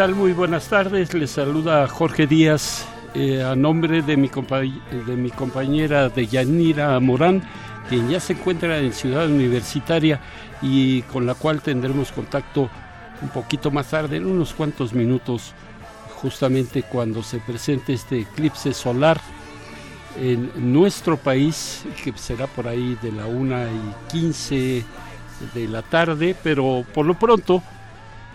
Tal? Muy buenas tardes. Les saluda Jorge Díaz eh, a nombre de mi, de mi compañera de Yanira Morán, quien ya se encuentra en Ciudad Universitaria y con la cual tendremos contacto un poquito más tarde, en unos cuantos minutos, justamente cuando se presente este eclipse solar en nuestro país, que será por ahí de la una y 15 de la tarde, pero por lo pronto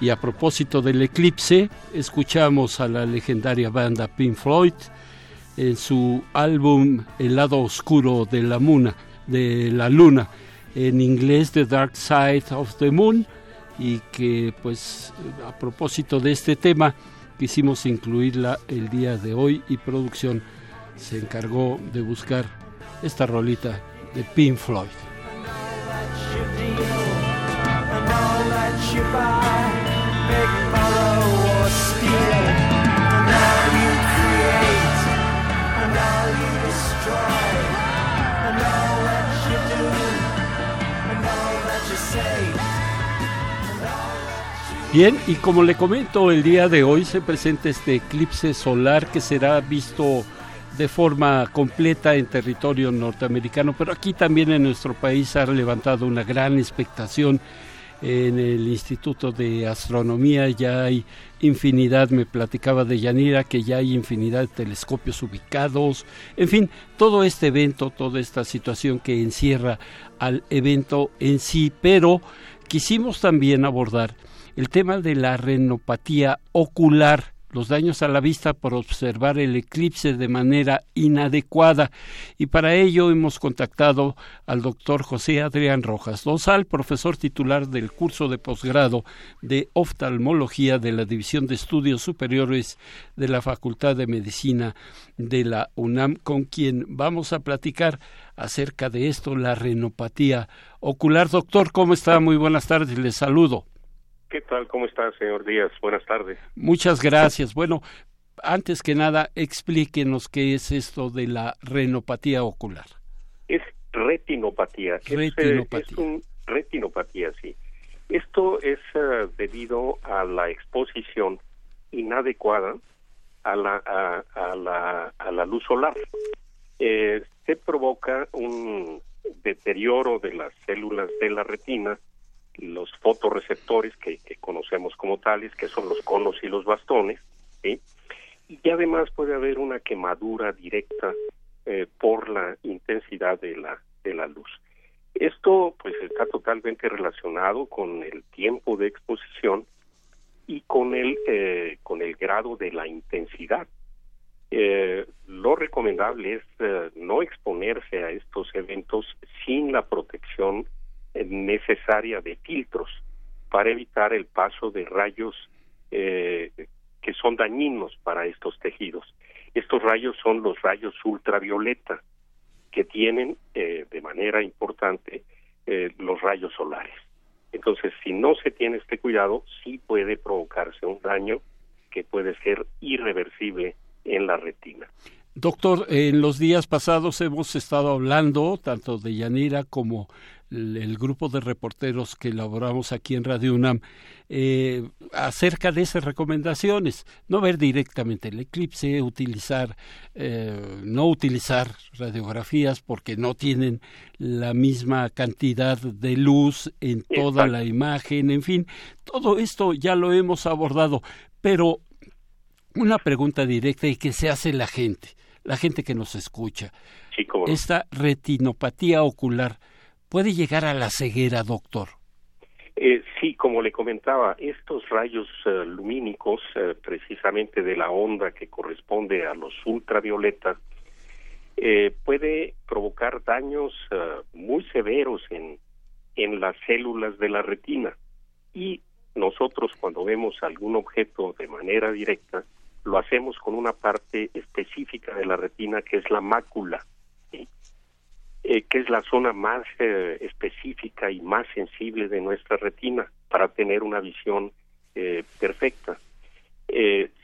y a propósito del eclipse, escuchamos a la legendaria banda Pink Floyd en su álbum El lado oscuro de la, muna, de la luna, en inglés The Dark Side of the Moon, y que pues a propósito de este tema quisimos incluirla el día de hoy y producción se encargó de buscar esta rolita de Pink Floyd. Bien, y como le comento, el día de hoy se presenta este eclipse solar que será visto de forma completa en territorio norteamericano, pero aquí también en nuestro país ha levantado una gran expectación en el Instituto de Astronomía ya hay infinidad, me platicaba de Yanira, que ya hay infinidad de telescopios ubicados, en fin, todo este evento, toda esta situación que encierra al evento en sí, pero quisimos también abordar el tema de la renopatía ocular los daños a la vista por observar el eclipse de manera inadecuada y para ello hemos contactado al doctor José Adrián Rojas Dosal, profesor titular del curso de posgrado de oftalmología de la División de Estudios Superiores de la Facultad de Medicina de la UNAM, con quien vamos a platicar acerca de esto, la renopatía ocular. Doctor, ¿cómo está? Muy buenas tardes, les saludo. ¿Qué tal? ¿Cómo está, señor Díaz? Buenas tardes. Muchas gracias. Bueno, antes que nada, explíquenos qué es esto de la renopatía ocular. Es retinopatía. Retinopatía. Es, un retinopatía, sí. Esto es eh, debido a la exposición inadecuada a la, a, la, a la luz solar. Eh, se provoca un deterioro de las células de la retina los fotorreceptores que, conocemos como tales, que son los conos y los bastones, y además puede haber una quemadura directa eh, por la intensidad de la, de la luz. Esto pues está totalmente relacionado con el tiempo de exposición y con el, eh, con el grado de la intensidad. Eh, lo recomendable es no exponerse a estos eventos sin la protección necesaria de filtros para evitar el paso de rayos eh, que son dañinos para estos tejidos. Estos rayos son los rayos ultravioleta que tienen eh, de manera importante eh, los rayos solares. Entonces, si no se tiene este cuidado, sí puede provocarse un daño que puede ser irreversible en la retina. Doctor, en los días pasados hemos estado hablando tanto de Yanira como el grupo de reporteros que elaboramos aquí en Radio UNAM eh, acerca de esas recomendaciones. No ver directamente el eclipse, utilizar, eh, no utilizar radiografías porque no tienen la misma cantidad de luz en toda la imagen, en fin, todo esto ya lo hemos abordado, pero una pregunta directa y que se hace la gente, la gente que nos escucha. Esta retinopatía ocular, puede llegar a la ceguera, doctor? Eh, sí, como le comentaba, estos rayos eh, lumínicos, eh, precisamente de la onda que corresponde a los ultravioletas, puede provocar daños muy severos en, en las células de la retina. Y nosotros cuando vemos algún objeto de manera directa, lo hacemos con una parte específica de la retina que es la mácula. Eh, que es la zona más eh, específica y más sensible de nuestra retina para tener una visión eh, perfecta.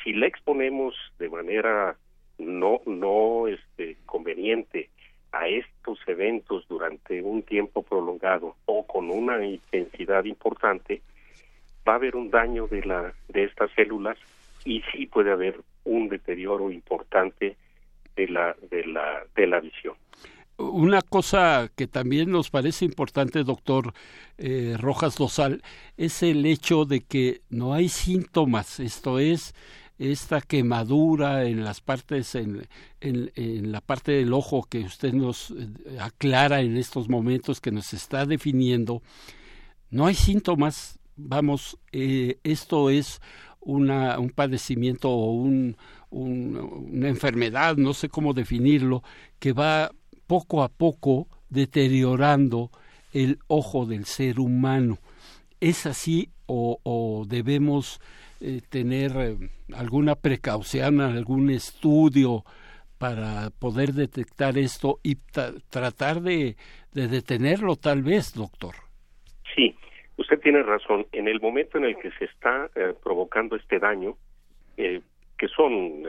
si la exponemos de manera no no este conveniente a estos eventos durante un tiempo prolongado o con una intensidad importante va a haber un daño de la de estas células y sí puede haber un deterioro importante de la de la de la visión una cosa que también nos parece importante, doctor eh, Rojas Dosal, es el hecho de que no hay síntomas, esto es, esta quemadura en las partes, en, en, la parte del ojo que usted nos eh, aclara en estos momentos, que nos está definiendo, no hay síntomas, vamos, eh, esto es una, un padecimiento o un, una enfermedad, no sé cómo definirlo, que va poco a poco deteriorando el ojo del ser humano. ¿Es así o, debemos eh, tener eh, alguna precaución, algún estudio para poder detectar esto y tratar de, detenerlo tal vez, doctor? Sí, usted tiene razón. En el momento en el que se está eh, provocando este daño, que son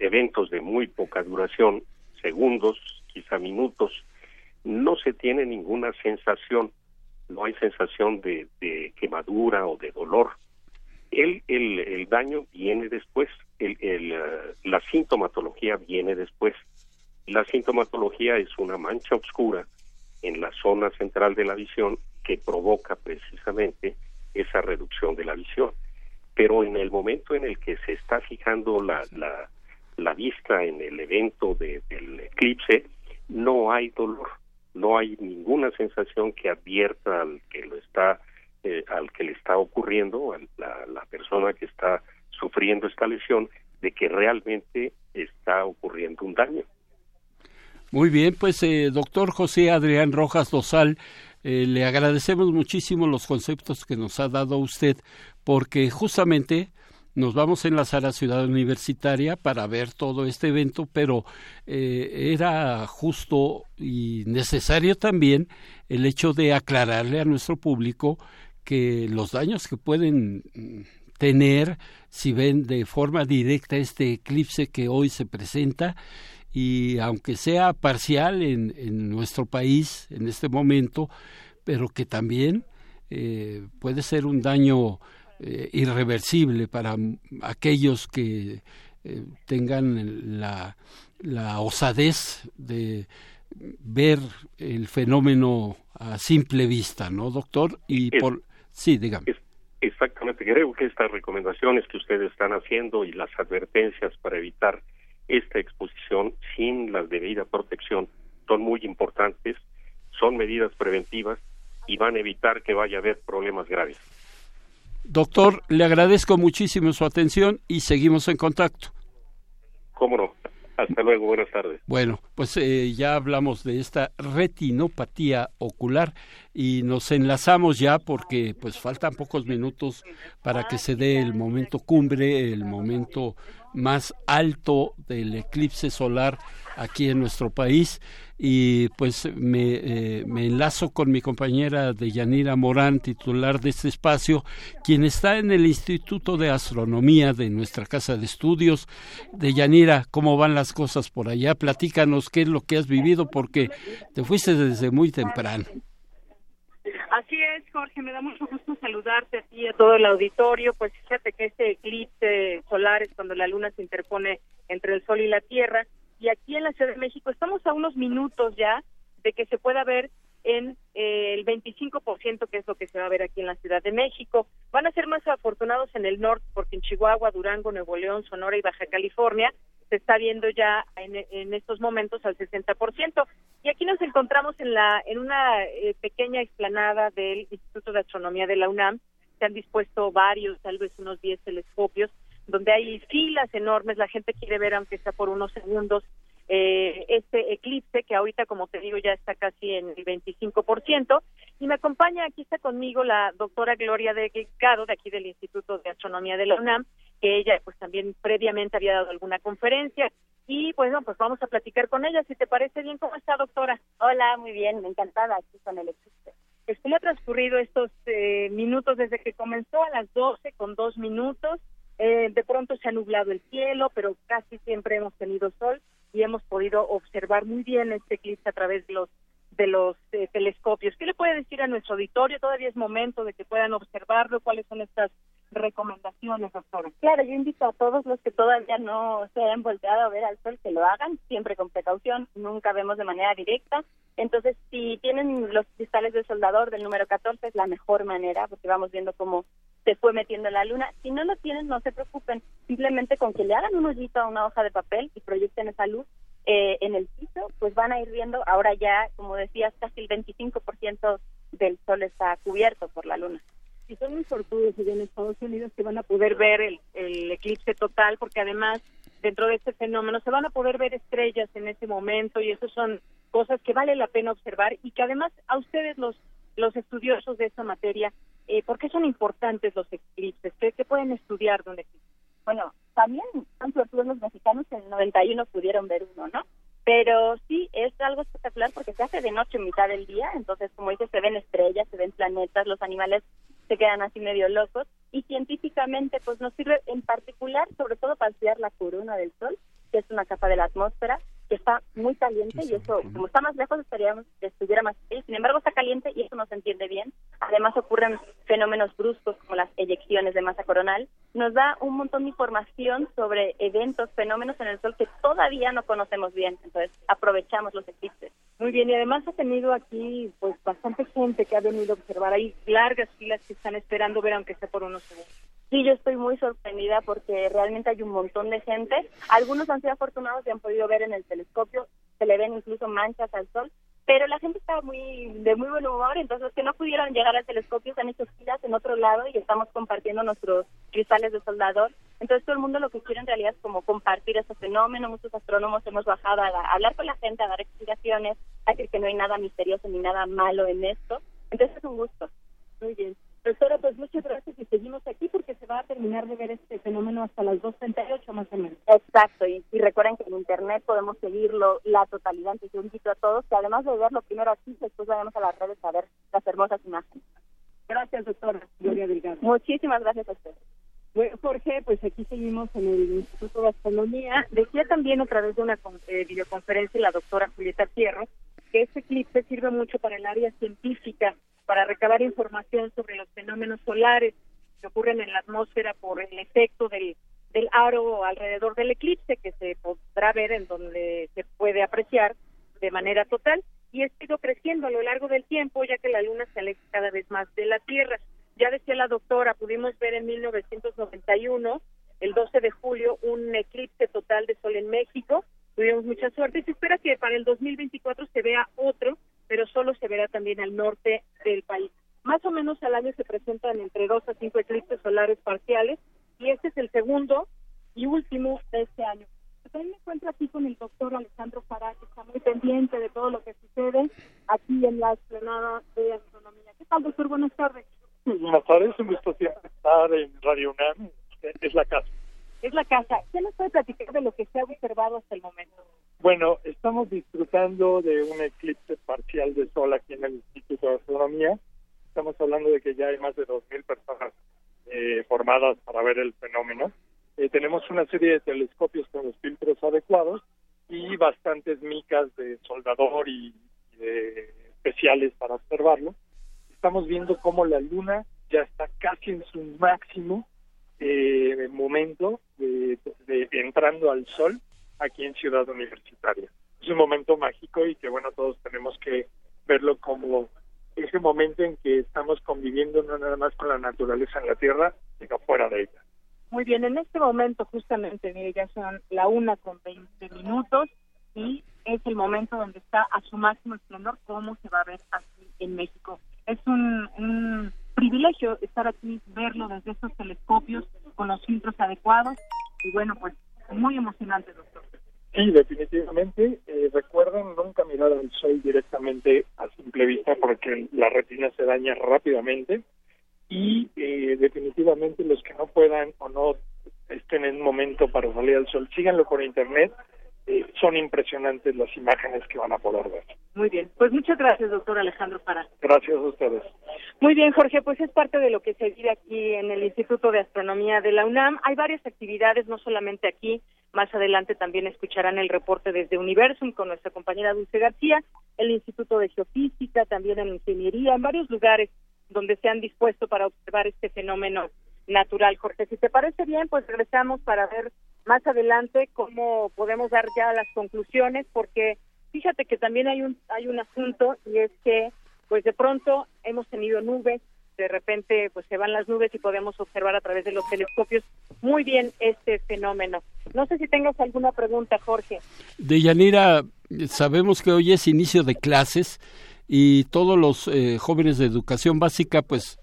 eventos de muy poca duración, segundos, quizá minutos, no se tiene ninguna sensación, no hay sensación de, quemadura o de dolor. El, el, daño viene después, el, eh, la sintomatología viene después. La sintomatología es una mancha oscura en la zona central de la visión que provoca precisamente esa reducción de la visión. Pero en el momento en el que se está fijando la, la vista en el evento del eclipse, no hay dolor, no hay ninguna sensación que advierta al que lo está, eh, al que le está ocurriendo, a la, la persona que está sufriendo esta lesión, de que realmente está ocurriendo un daño. Muy bien, pues eh, doctor José Adrián Rojas Dosal, eh, le agradecemos muchísimo los conceptos que nos ha dado usted, porque justamente nos vamos a enlazar a Ciudad Universitaria para ver todo este evento, pero eh, era justo y necesario también el hecho de aclararle a nuestro público que los daños que pueden mm, tener si ven de forma directa este eclipse que hoy se presenta y aunque sea parcial en, nuestro país en este momento, pero que también eh, puede ser un daño eh, irreversible para aquellos que eh, tengan la, la osadez de ver el fenómeno a simple vista, ¿no, doctor? Y por sí, dígame. exactamente, creo que estas recomendaciones que ustedes están haciendo y las advertencias para evitar esta exposición sin la debida protección son muy importantes, son medidas preventivas y van a evitar que vaya a haber problemas graves. Doctor, le agradezco muchísimo su atención y seguimos en contacto. Cómo no. Hasta luego, buenas tardes. Bueno, pues eh, ya hablamos de esta retinopatía ocular y nos enlazamos ya porque pues faltan pocos minutos para que se dé el momento cumbre, el momento más alto del eclipse solar aquí en nuestro país y pues me, eh, me enlazo con mi compañera Deyanira Morán, titular de este espacio, quien está en el Instituto de Astronomía de nuestra casa de estudios. Deyanira, ¿cómo van las cosas por allá? Platícanos qué es lo que has vivido porque te fuiste desde muy temprano. Así es, Jorge, me da mucho gusto saludarte a ti y a todo el auditorio. Pues fíjate que este eclipse solar es cuando la luna se interpone entre el sol y la tierra y aquí en la Ciudad de México estamos a unos minutos ya de que se pueda ver en eh, el 25% que es lo que se va a ver aquí en la Ciudad de México. Van a ser más afortunados en el norte porque en Chihuahua, Durango, Nuevo León, Sonora y Baja California se está viendo ya en, estos momentos al 60%. Y aquí nos encontramos en la en una eh, pequeña explanada del Instituto de Astronomía de la UNAM. Se han dispuesto varios, tal vez unos 10 telescopios donde hay filas enormes, la gente quiere ver, aunque sea por unos segundos, eh, este eclipse, que ahorita, como te digo, ya está casi en el 25%. Y me acompaña, aquí está conmigo la doctora Gloria Delgado, de aquí del Instituto de Astronomía de la UNAM, que ella, pues también previamente había dado alguna conferencia. Y bueno, pues vamos a platicar con ella, si te parece bien. ¿Cómo está, doctora? Hola, muy bien, encantada aquí con el eclipse. ¿Cómo ha transcurrido estos eh, minutos desde que comenzó a las 12 con dos minutos? Eh, de pronto se ha nublado el cielo, pero casi siempre hemos tenido sol y hemos podido observar muy bien este eclipse a través de los de los eh, telescopios. ¿Qué le puede decir a nuestro auditorio? Todavía es momento de que puedan observarlo. ¿Cuáles son estas recomendaciones, doctora? Claro, yo invito a todos los que todavía no se hayan volteado a ver al sol que lo hagan, siempre con precaución. Nunca vemos de manera directa. Entonces, si tienen los cristales de soldador del número 14, es la mejor manera, porque vamos viendo cómo se fue metiendo la luna. Si no lo tienen, no se preocupen. Simplemente con que le hagan un hoyito a una hoja de papel y proyecten esa luz eh, en el piso, pues van a ir viendo, ahora ya, como decías, casi el 25% del sol está cubierto por la luna. Y son muy fortunos allá en Estados Unidos que van a poder ver el, el eclipse total, porque además dentro de este fenómeno se van a poder ver estrellas en ese momento y eso son cosas que vale la pena observar y que además a ustedes los los estudiosos de esta materia eh, ¿por qué son importantes los eclipses? ¿Qué, pueden estudiar de un? Bueno, también tanto todos los mexicanos en el 91 pudieron ver uno, ¿no? Pero sí, es algo espectacular porque se hace de noche mitad del día, entonces como dices, se ven estrellas, se ven planetas, los animales se quedan así medio locos y científicamente pues nos sirve en particular sobre todo para estudiar la corona del Sol, que es una capa de la atmósfera que está muy caliente y eso, como está más lejos, estaríamos que estuviera más frío. Sin embargo, está caliente y eso no se entiende bien. Además, ocurren fenómenos bruscos como las eyecciones de masa coronal. Nos da un montón de información sobre eventos, fenómenos en el Sol que todavía no conocemos bien. Entonces, aprovechamos los eclipses. Muy bien, y además ha tenido aquí pues bastante gente que ha venido a observar. Hay largas filas que están esperando ver aunque sea por unos segundos. Sí, yo estoy muy sorprendida porque realmente hay un montón de gente. Algunos han sido afortunados y han podido ver en el telescopio, se le ven incluso manchas al sol, pero la gente está muy de muy buen humor, entonces los que no pudieron llegar al telescopio se han hecho filas en otro lado y estamos compartiendo nuestros cristales de soldador. Entonces todo el mundo lo que quiere en realidad es como compartir ese fenómeno. Muchos astrónomos hemos bajado a, hablar con la gente, a dar explicaciones, a decir que no hay nada misterioso ni nada malo en esto. Entonces es un gusto. Muy bien. Doctora, pues muchas gracias y seguimos aquí porque se va a terminar de ver este fenómeno hasta las 2.38 más o menos. Exacto, y, recuerden que en Internet podemos seguirlo la totalidad, entonces yo invito a todos que además de verlo primero aquí, después vayamos a las redes a ver las hermosas imágenes. Gracias, doctora Gloria Delgado. Muchísimas gracias a. Bueno, Jorge, pues aquí seguimos en el Instituto de Astronomía. Decía también a través de una eh, videoconferencia la doctora Julieta Fierro que este eclipse sirve mucho para el área científica para recabar información sobre los fenómenos solares ocurren en la atmósfera por el efecto del, del aro alrededor del eclipse que se podrá ver en donde se puede apreciar de manera total y ha ido creciendo a lo largo del tiempo ya que la luna se aleja cada vez más de la Tierra. Ya decía la doctora, pudimos ver en 1991, el 12 de julio, un eclipse total de sol en México. Tuvimos mucha suerte y se espera que para el 2024 se vea otro pero solo se verá también al norte del país. Más o menos al año se presentan entre dos a cinco eclipses solares parciales y este es el segundo y último de este año. También me encuentro aquí con el doctor Alejandro Fará, que está muy pendiente de todo lo que sucede aquí en la explanada de astronomía. ¿Qué tal, doctor? Buenas tardes. Buenas tardes, un gusto siempre estar en Radio UNAM. Es la casa. Es la casa. ¿qué nos puede platicar de lo que se ha observado hasta el momento? Bueno, estamos disfrutando de un eclipse parcial de sol aquí en el Instituto de Astronomía. Hablando de que ya hay más de 2.000 personas eh, formadas para ver el fenómeno. Eh, tenemos una serie de telescopios con los filtros adecuados y bastantes micas de soldador y, de especiales para observarlo. Estamos viendo cómo la luna ya está casi en su máximo eh, momento de, entrando al sol aquí en Ciudad Universitaria. Es un momento mágico y que bueno, todos tenemos que verlo como ese momento en que estamos conviviendo no nada más con la naturaleza en la Tierra, sino fuera de ella. Muy bien, en este momento justamente, mire, ya son la una con 20 minutos y es el momento donde está a su máximo esplendor, cómo se va a ver aquí en México. Es un, un privilegio estar aquí, verlo desde esos telescopios con los filtros adecuados y bueno, pues muy emocionante, doctor. Sí, definitivamente. Al sol directamente a simple vista porque la retina se daña rápidamente y eh, definitivamente los que no puedan o no estén en un momento para salir al sol, síganlo por internet. Eh, son impresionantes las imágenes que van a poder ver. Muy bien, pues muchas gracias, doctor Alejandro Para. Gracias a ustedes. Muy bien, Jorge, pues es parte de lo que se vive aquí en el Instituto de Astronomía de la UNAM. Hay varias actividades, no solamente aquí, más adelante también escucharán el reporte desde Universum con nuestra compañera Dulce García, el Instituto de Geofísica, también en Ingeniería, en varios lugares donde se han dispuesto para observar este fenómeno natural. Jorge, si te parece bien, pues regresamos para ver más adelante cómo podemos dar ya las conclusiones, porque fíjate que también hay un hay un asunto y es que pues de pronto hemos tenido nubes de repente pues se van las nubes y podemos observar a través de los telescopios muy bien este fenómeno. No sé si tengas alguna pregunta, Jorge. De Yanira, sabemos que hoy es inicio de clases y todos los eh, jóvenes de educación básica pues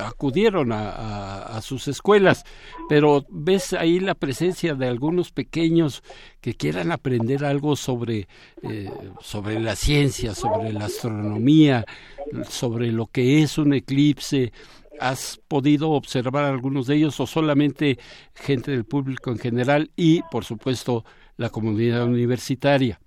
acudieron a, sus escuelas, pero ves ahí la presencia de algunos pequeños que quieran aprender algo sobre, eh, sobre la ciencia, sobre la astronomía, sobre lo que es un eclipse. ¿Has podido observar algunos de ellos o solamente gente del público en general y, por supuesto, la comunidad universitaria?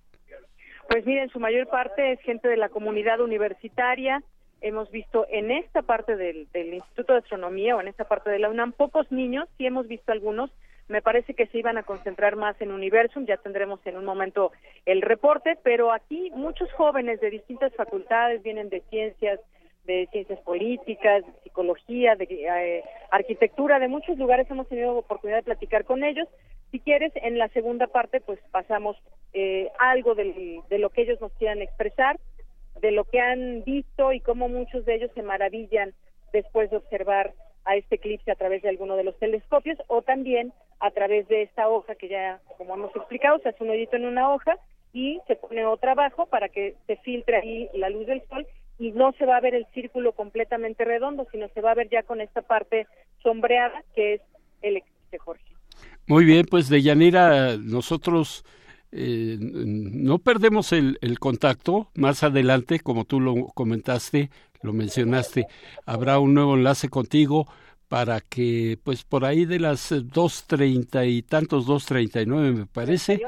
Pues miren, su mayor parte es gente de la comunidad universitaria, hemos visto en esta parte del, Instituto de Astronomía o en esta parte de la UNAM pocos niños, sí hemos visto algunos, me parece que se iban a concentrar más en Universum, ya tendremos en un momento el reporte, pero aquí muchos jóvenes de distintas facultades vienen de ciencias, de ciencias políticas, de psicología, de eh, arquitectura, de muchos lugares hemos tenido oportunidad de platicar con ellos. Si quieres, en la segunda parte, pues pasamos eh, algo de lo que ellos nos quieran expresar de lo que han visto y cómo muchos de ellos se maravillan después de observar a este eclipse a través de alguno de los telescopios o también a través de esta hoja que ya, como hemos explicado, se hace un hoyito en una hoja y se pone otra abajo para que se filtre ahí la luz del sol y no se va a ver el círculo completamente redondo, sino se va a ver ya con esta parte sombreada que es el existe Jorge. Muy bien, pues de Yanira, nosotros eh, no perdemos el, el, contacto. Más adelante, como tú lo comentaste, lo mencionaste, habrá un nuevo enlace contigo para que, pues por ahí de las 2.30 y tantos, 2.39 me parece.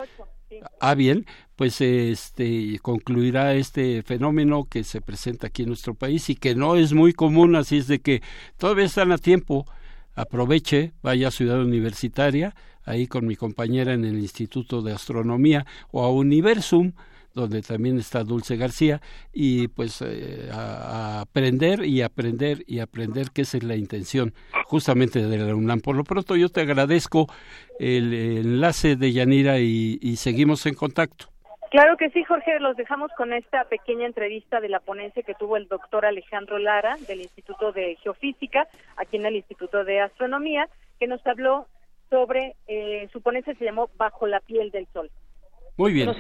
Ah bien, pues este concluirá este fenómeno que se presenta aquí en nuestro país y que no es muy común, así es de que todavía están a tiempo. Aproveche, vaya a Ciudad Universitaria, ahí con mi compañera en el Instituto de Astronomía o a Universum, donde también está Dulce García, y pues eh, a, aprender y aprender y aprender, que esa es la intención justamente de la UNAM. Por lo pronto yo te agradezco el, enlace de Yanira y, y seguimos en contacto. Claro que sí, Jorge, los dejamos con esta pequeña entrevista de la ponencia que tuvo el doctor Alejandro Lara del Instituto de Geofísica, aquí en el Instituto de Astronomía, que nos habló sobre, eh, su ponencia se llamó Bajo la piel del sol. Muy bien. Nos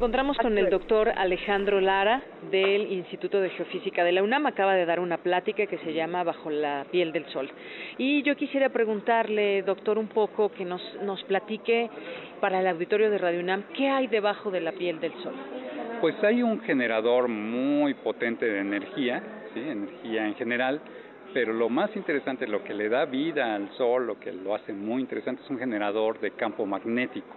encontramos con el doctor Alejandro Lara del Instituto de Geofísica de la UNAM. Acaba de dar una plática que se llama Bajo la piel del sol. Y yo quisiera preguntarle, doctor, un poco que nos, nos platique para el auditorio de Radio UNAM, ¿qué hay debajo de la piel del sol? Pues hay un generador muy potente de energía, ¿sí? energía en general, pero lo más interesante, lo que le da vida al Sol, lo que lo hace muy interesante, es un generador de campo magnético.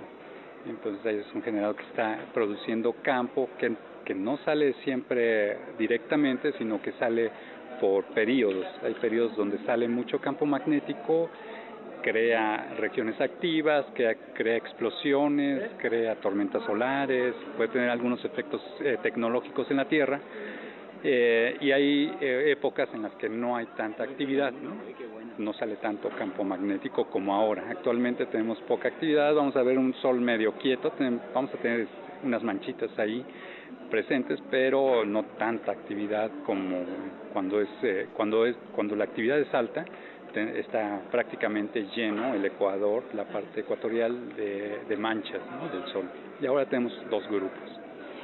Entonces es un generador que está produciendo campo que, que no sale siempre directamente, sino que sale por periodos. Hay periodos donde sale mucho campo magnético, crea regiones activas, crea, crea explosiones, crea tormentas solares, puede tener algunos efectos eh, tecnológicos en la Tierra. Eh, y hay eh, épocas en las que no hay tanta actividad, ¿no? sale tanto campo magnético como ahora. Actualmente tenemos poca actividad, vamos a ver un sol medio quieto, vamos a tener unas manchitas ahí presentes, pero no tanta actividad como cuando es eh, cuando es cuando la actividad es alta está prácticamente lleno el ecuador, la parte ecuatorial de manchas del sol. Y ahora tenemos dos grupos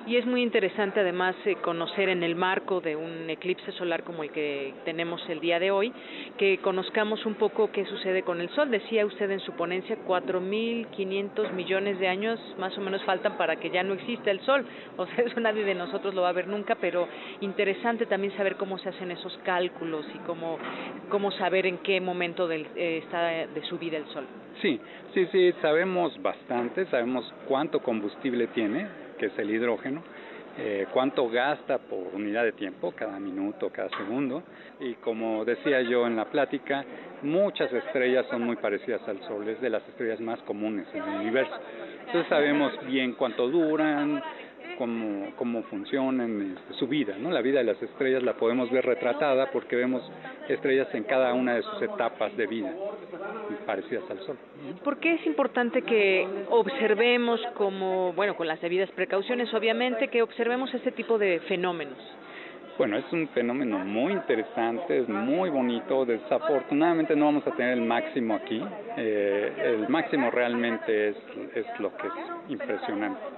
y es muy interesante además eh, conocer en el marco de un eclipse solar como el que tenemos el día de hoy, que conozcamos un poco qué sucede con el Sol. Decía usted en su ponencia, 4.500 millones de años más o menos faltan para que ya no exista el Sol. O sea, eso nadie de nosotros lo va a ver nunca, pero interesante también saber cómo se hacen esos cálculos y cómo, cómo saber en qué momento del, eh, está de su vida el Sol. Sí, sí, sí, sabemos bastante, sabemos cuánto combustible tiene, que es el hidrógeno, eh, cuánto gasta por unidad de tiempo, cada minuto, cada segundo, y como decía yo en la plática, muchas estrellas son muy parecidas al Sol, es de las estrellas más comunes en el universo. Entonces sabemos bien cuánto duran, cómo, cómo funcionan este, su vida, ¿no? La vida de las estrellas la podemos ver retratada porque vemos estrellas en cada una de sus etapas de vida, parecidas al Sol. ¿Por qué es importante que observemos como, bueno, con las debidas precauciones, obviamente, que observemos este tipo de fenómenos? Bueno, es un fenómeno muy interesante, es muy bonito. Desafortunadamente no vamos a tener el máximo aquí. Eh, el máximo realmente es, es lo que es impresionante.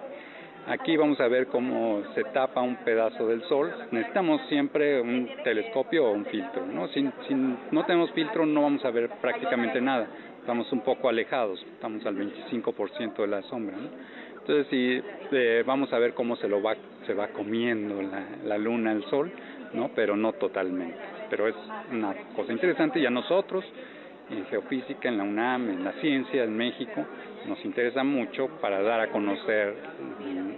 Aquí vamos a ver cómo se tapa un pedazo del sol. Necesitamos siempre un telescopio o un filtro. ¿no? Si, no tenemos filtro no vamos a ver prácticamente nada. Estamos un poco alejados, estamos al 25% de la sombra. Entonces, si eh, vamos a ver cómo se lo va, se va comiendo la, la luna, el sol, ¿no? pero no totalmente. Pero es una cosa interesante y a nosotros en geofísica, en la UNAM, en la ciencia, en México, nos interesa mucho para dar a conocer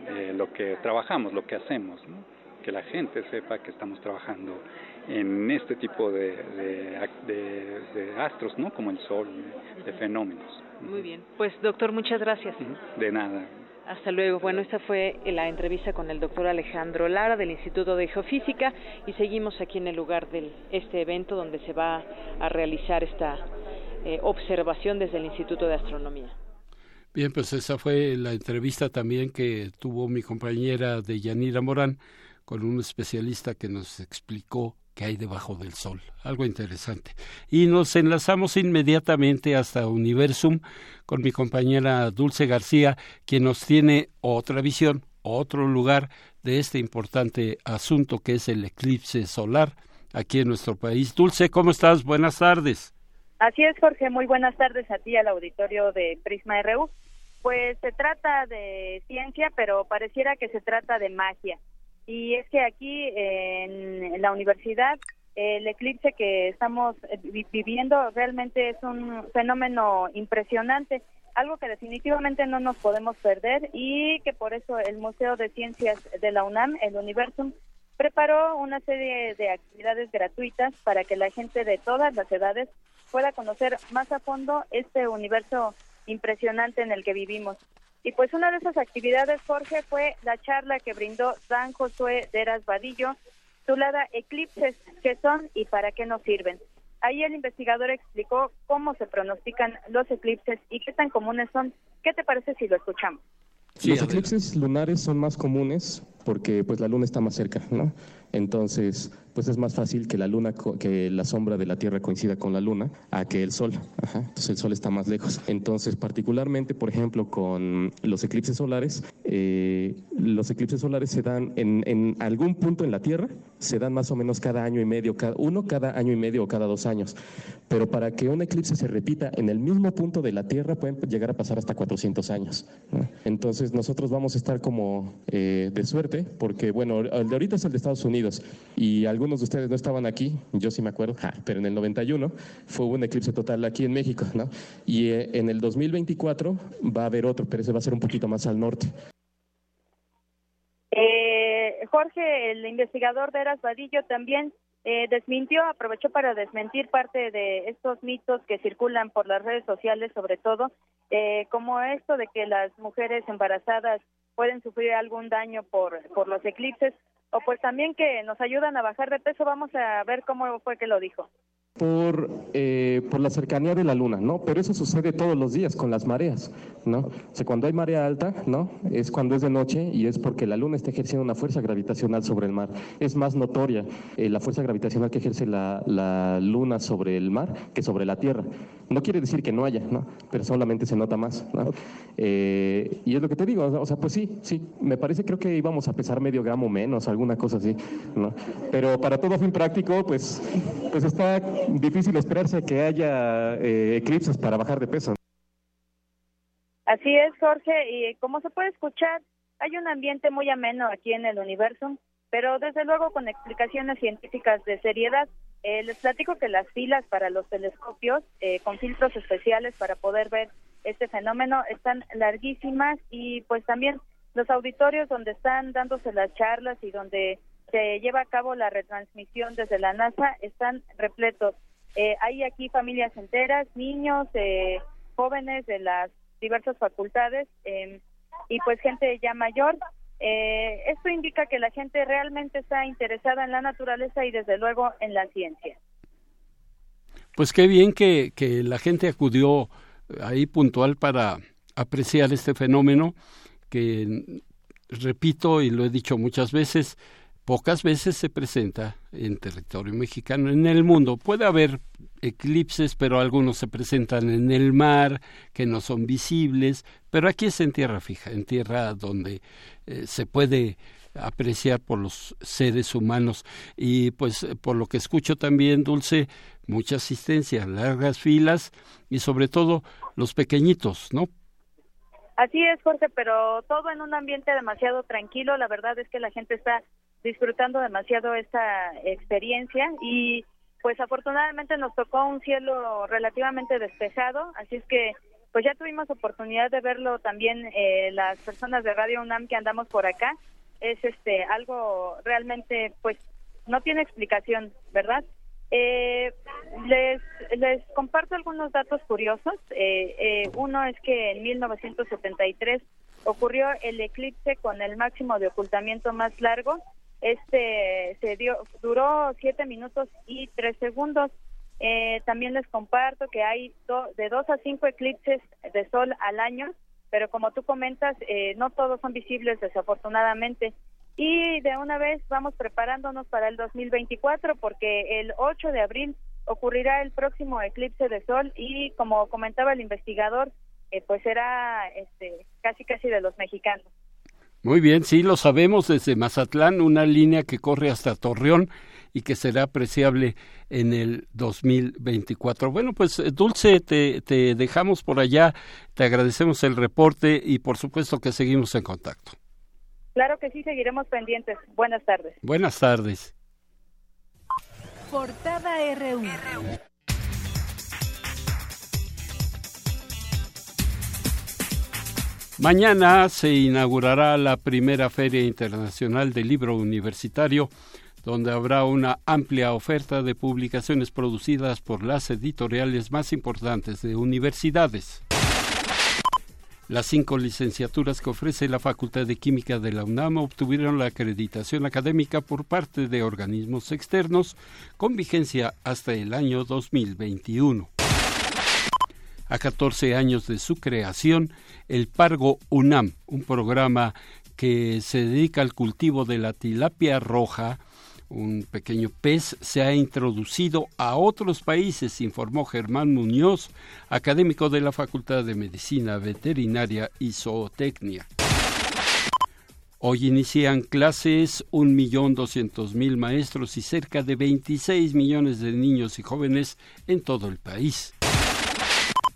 eh, lo que trabajamos, lo que hacemos, que la gente sepa que estamos trabajando en este tipo de, de, astros, ¿no? como el Sol, de fenómenos. Muy bien, pues doctor, muchas gracias. De nada. Hasta luego. Bueno, esta fue la entrevista con el doctor Alejandro Lara del Instituto de Geofísica y seguimos aquí en el lugar de este evento donde se va a realizar esta eh, observación desde el Instituto de Astronomía. Bien, pues esa fue la entrevista también que tuvo mi compañera de Yanira Morán con un especialista que nos explicó qué hay debajo del Sol. Algo interesante. Y nos enlazamos inmediatamente hasta Universum con mi compañera Dulce García, quien nos tiene otra visión, otro lugar de este importante asunto que es el eclipse solar aquí en nuestro país. Dulce, ¿cómo estás? Buenas tardes. Así es, Jorge. Muy buenas tardes a ti, al auditorio de Prisma RU. Pues se trata de ciencia, pero pareciera que se trata de magia. Y es que aquí en, la universidad el eclipse que estamos eh, viviendo realmente es un fenómeno impresionante, algo que definitivamente no nos podemos perder y que por eso el Museo de Ciencias de la UNAM, el Universum, preparó una serie de actividades gratuitas para que la gente de todas las edades pueda conocer más a fondo este universo impresionante en el que vivimos. Y pues una de esas actividades, Jorge, fue la charla que brindó Dan Josué Deras Vadillo, titulada Eclipses, qué son y para qué nos sirven. Ahí el investigador explicó cómo se pronostican los eclipses y qué tan comunes son. ¿Qué te parece si lo escuchamos? los eclipses lunares son más comunes porque pues la luna está más cerca, ¿no? Entonces, pues es más fácil que la luna, que la sombra de la Tierra coincida con la luna a que el Sol. Entonces el Sol está más lejos. Entonces, particularmente, por ejemplo, con los eclipses solares, eh, los eclipses solares se dan en, en, algún punto en la Tierra, se dan más o menos cada año y medio, cada, uno cada año y medio o cada dos años. Pero para que un eclipse se repita en el mismo punto de la Tierra pueden llegar a pasar hasta 400 años. Entonces nosotros vamos a estar como eh, de suerte porque, bueno, el de ahorita es el de Estados Unidos y algunos de ustedes no estaban aquí, yo sí me acuerdo, pero en el 91 fue un eclipse total aquí en México, ¿no? Y eh, en el 2024 va a haber otro, pero ese va a ser un poquito más al norte. Eh, Jorge, el investigador de Eras Vadillo, también eh, desmintió, aprovechó para desmentir parte de estos mitos que circulan por las redes sociales, sobre todo, eh, como esto de que las mujeres embarazadas pueden sufrir algún daño por, por los eclipses, o pues también que nos ayudan a bajar de peso. Vamos a ver cómo fue que lo dijo por, eh, por la cercanía de la luna, ¿no? Pero eso sucede todos los días con las mareas, ¿no? O sea, cuando hay marea alta, ¿no? Es cuando es de noche y es porque la luna está ejerciendo una fuerza gravitacional sobre el mar. Es más notoria eh, la fuerza gravitacional que ejerce la, la, luna sobre el mar que sobre la Tierra. No quiere decir que no haya, ¿no? Pero solamente se nota más, ¿no? Eh, y es lo que te digo, o sea, pues sí, sí, me parece, creo que íbamos a pesar medio gramo menos, alguna cosa así, ¿no? Pero para todo fin práctico, pues, pues está difícil esperarse que haya eh, eclipses para bajar de peso. Así es, Jorge, y como se puede escuchar, hay un ambiente muy ameno aquí en el universo, pero desde luego con explicaciones científicas de seriedad. Eh, les platico que las filas para los telescopios eh, con filtros especiales para poder ver este fenómeno están larguísimas y pues también los auditorios donde están dándose las charlas y donde se lleva a cabo la retransmisión desde la NASA están repletos. Eh, hay aquí familias enteras, niños, eh, jóvenes de las diversas facultades em, y pues gente ya mayor. Eh, esto indica que la gente realmente está interesada en la naturaleza y desde luego en la ciencia. Pues qué bien que, que la gente acudió ahí puntual para apreciar este fenómeno que, repito y lo he dicho muchas veces, pocas veces se presenta en territorio mexicano. En el mundo. Puede haber eclipses, pero algunos se presentan en el mar, que no son visibles, pero aquí es en tierra fija, en tierra donde eh, se puede apreciar por los seres humanos. Y pues por lo que escucho también dulce mucha asistencia largas filas y sobre todo los pequeñitos no así es Jorge pero todo en un ambiente demasiado tranquilo. La verdad es que la gente está disfrutando demasiado esta experiencia y pues afortunadamente nos tocó un cielo relativamente despejado, así es que pues ya tuvimos oportunidad de verlo también eh, las personas de Radio UNAM que andamos por acá. Es este algo realmente pues no tiene explicación, ¿verdad? Eh, les, les comparto algunos datos curiosos. Eh, eh, uno es que en 1973 ocurrió el eclipse con el máximo de ocultamiento más largo este se dio, duró siete minutos y tres segundos. Eh, también les comparto que hay de dos a cinco eclipses de sol al año, pero como tú comentas, eh, no todos son visibles desafortunadamente. Y de una vez vamos preparándonos para el 2024 porque el 8 de abril ocurrirá el próximo eclipse de sol y como comentaba el investigador, eh, pues será este, casi casi de los mexicanos. Muy bien, sí, lo sabemos desde Mazatlán, una línea que corre hasta Torreón y que será apreciable en el 2024. Bueno, pues eh, Dulce, te, te dejamos por allá, te agradecemos el reporte y por supuesto que seguimos en contacto. Claro que sí, seguiremos pendientes. Buenas tardes. Buenas tardes. Portada RU. Mañana se inaugurará la primera Feria Internacional del Libro Universitario, donde habrá una amplia oferta de publicaciones producidas por las editoriales más importantes de universidades. Las cinco licenciaturas que ofrece la Facultad de Química de la UNAM obtuvieron la acreditación académica por parte de organismos externos con vigencia hasta el año 2021. A 14 años de su creación, el Pargo UNAM, un programa que se dedica al cultivo de la tilapia roja, un pequeño pez, se ha introducido a otros países, informó Germán Muñoz, académico de la Facultad de Medicina Veterinaria y Zootecnia. Hoy inician clases un millón doscientos mil maestros y cerca de 26 millones de niños y jóvenes en todo el país.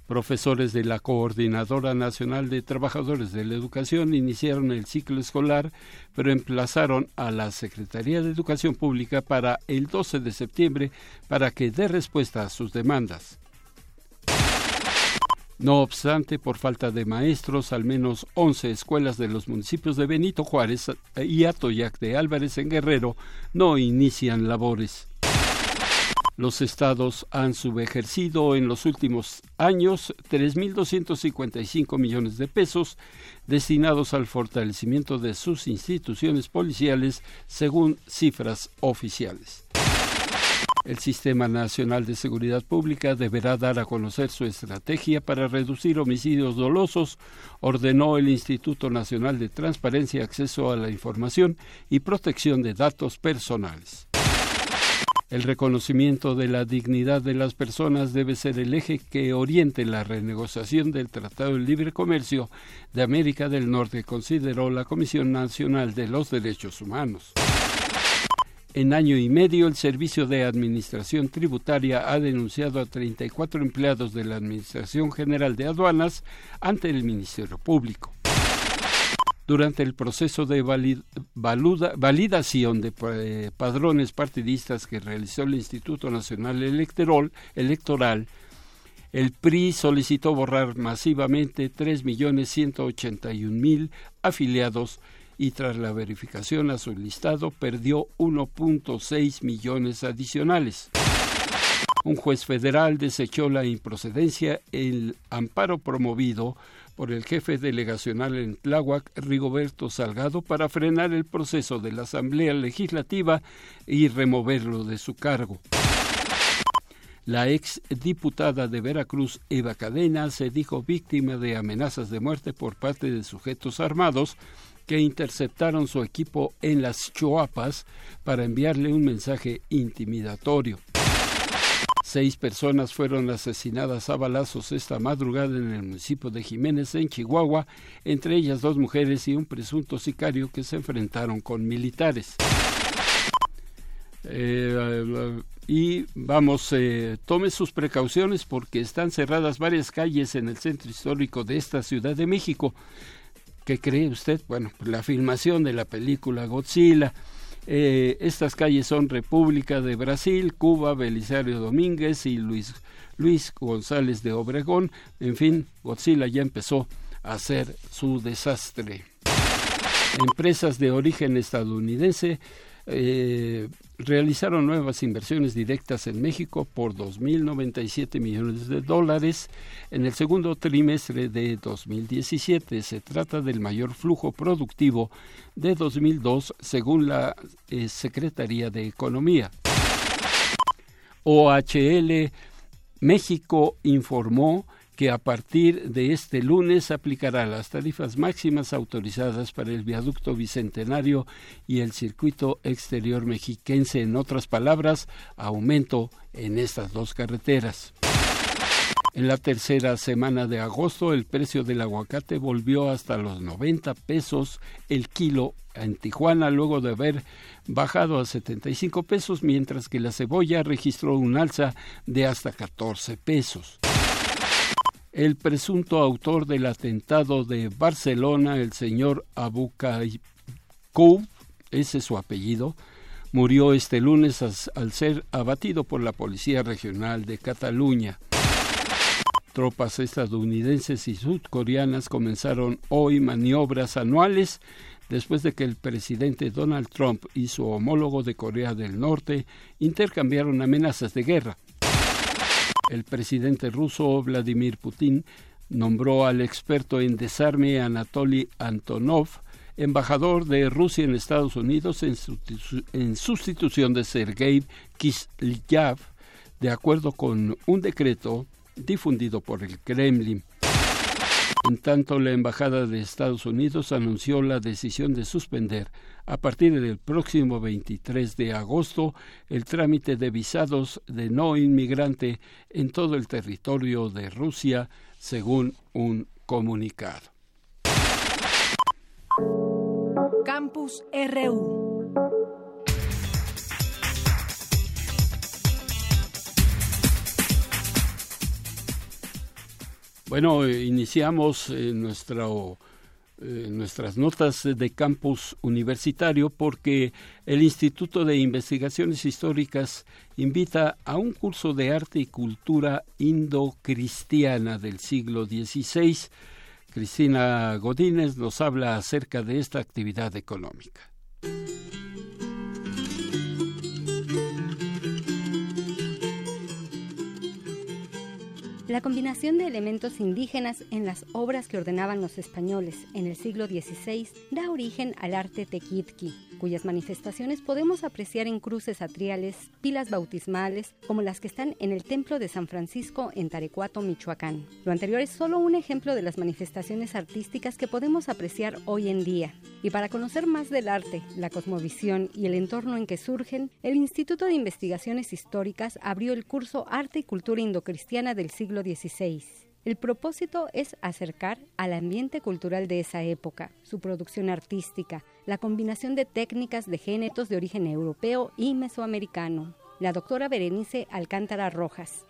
Profesores de la Coordinadora Nacional de Trabajadores de la Educación iniciaron el ciclo escolar, pero emplazaron a la Secretaría de Educación Pública para el 12 de septiembre para que dé respuesta a sus demandas. No obstante, por falta de maestros, al menos 11 escuelas de los municipios de Benito Juárez y Atoyac de Álvarez en Guerrero no inician labores. Los estados han subejercido en los últimos años 3.255 millones de pesos destinados al fortalecimiento de sus instituciones policiales, según cifras oficiales. El Sistema Nacional de Seguridad Pública deberá dar a conocer su estrategia para reducir homicidios dolosos, ordenó el Instituto Nacional de Transparencia, Acceso a la Información y Protección de Datos Personales. El reconocimiento de la dignidad de las personas debe ser el eje que oriente la renegociación del Tratado de Libre Comercio de América del Norte, consideró la Comisión Nacional de los Derechos Humanos. En año y medio, el Servicio de Administración Tributaria ha denunciado a 34 empleados de la Administración General de Aduanas ante el Ministerio Público durante el proceso de validación de eh, padrones partidistas que realizó el Instituto Nacional Electoral, Electoral el PRI solicitó borrar masivamente 3.181.000 afiliados y tras la verificación a su listado perdió 1.6 millones adicionales. Un juez federal desechó la improcedencia el amparo promovido por el jefe delegacional en Tláhuac, Rigoberto Salgado, para frenar el proceso de la Asamblea Legislativa y removerlo de su cargo. La ex diputada de Veracruz, Eva Cadena, se dijo víctima de amenazas de muerte por parte de sujetos armados que interceptaron su equipo en las Choapas para enviarle un mensaje intimidatorio. Seis personas fueron asesinadas a balazos esta madrugada en el municipio de Jiménez, en Chihuahua, entre ellas dos mujeres y un presunto sicario que se enfrentaron con militares. Eh, y vamos, eh, tome sus precauciones porque están cerradas varias calles en el centro histórico de esta Ciudad de México. ¿Qué cree usted? Bueno, la filmación de la película Godzilla eh, estas calles son República de Brasil, Cuba, Belisario Domínguez y Luis, Luis González de Obregón. En fin, Godzilla ya empezó a hacer su desastre. Empresas de origen estadounidense eh, realizaron nuevas inversiones directas en México por 2.097 millones de dólares en el segundo trimestre de 2017. Se trata del mayor flujo productivo de 2002 según la eh, Secretaría de Economía. OHL México informó que a partir de este lunes aplicará las tarifas máximas autorizadas para el viaducto bicentenario y el circuito exterior mexiquense. En otras palabras, aumento en estas dos carreteras. En la tercera semana de agosto, el precio del aguacate volvió hasta los 90 pesos el kilo en Tijuana, luego de haber bajado a 75 pesos, mientras que la cebolla registró un alza de hasta 14 pesos. El presunto autor del atentado de Barcelona, el señor Abu Koub, ese es su apellido, murió este lunes al ser abatido por la Policía Regional de Cataluña. Tropas estadounidenses y sudcoreanas comenzaron hoy maniobras anuales después de que el presidente Donald Trump y su homólogo de Corea del Norte intercambiaron amenazas de guerra. El presidente ruso Vladimir Putin nombró al experto en desarme Anatoly Antonov embajador de Rusia en Estados Unidos en, sustitución de Sergei Kislyak, de acuerdo con un decreto difundido por el Kremlin. En tanto, la Embajada de Estados Unidos anunció la decisión de suspender a partir del próximo 23 de agosto el trámite de visados de no inmigrante en todo el territorio de Rusia, según un comunicado. Campus RU Bueno, iniciamos eh, nuestro, eh, nuestras notas de campus universitario porque el Instituto de Investigaciones Históricas invita a un curso de arte y cultura indocristiana del siglo XVI. Cristina Godínez nos habla acerca de esta actividad económica. La combinación de elementos indígenas en las obras que ordenaban los españoles en el siglo XVI da origen al arte tequitqui, cuyas manifestaciones podemos apreciar en cruces atriales, pilas bautismales, como las que están en el Templo de San Francisco en Tarecuato, Michoacán. Lo anterior es solo un ejemplo de las manifestaciones artísticas que podemos apreciar hoy en día. Y para conocer más del arte, la cosmovisión y el entorno en que surgen, el Instituto de Investigaciones Históricas abrió el curso Arte y Cultura Indocristiana del siglo XVI. El propósito es acercar al ambiente cultural de esa época, su producción artística, la combinación de técnicas de géneros de origen europeo y mesoamericano. La doctora Berenice Alcántara Rojas,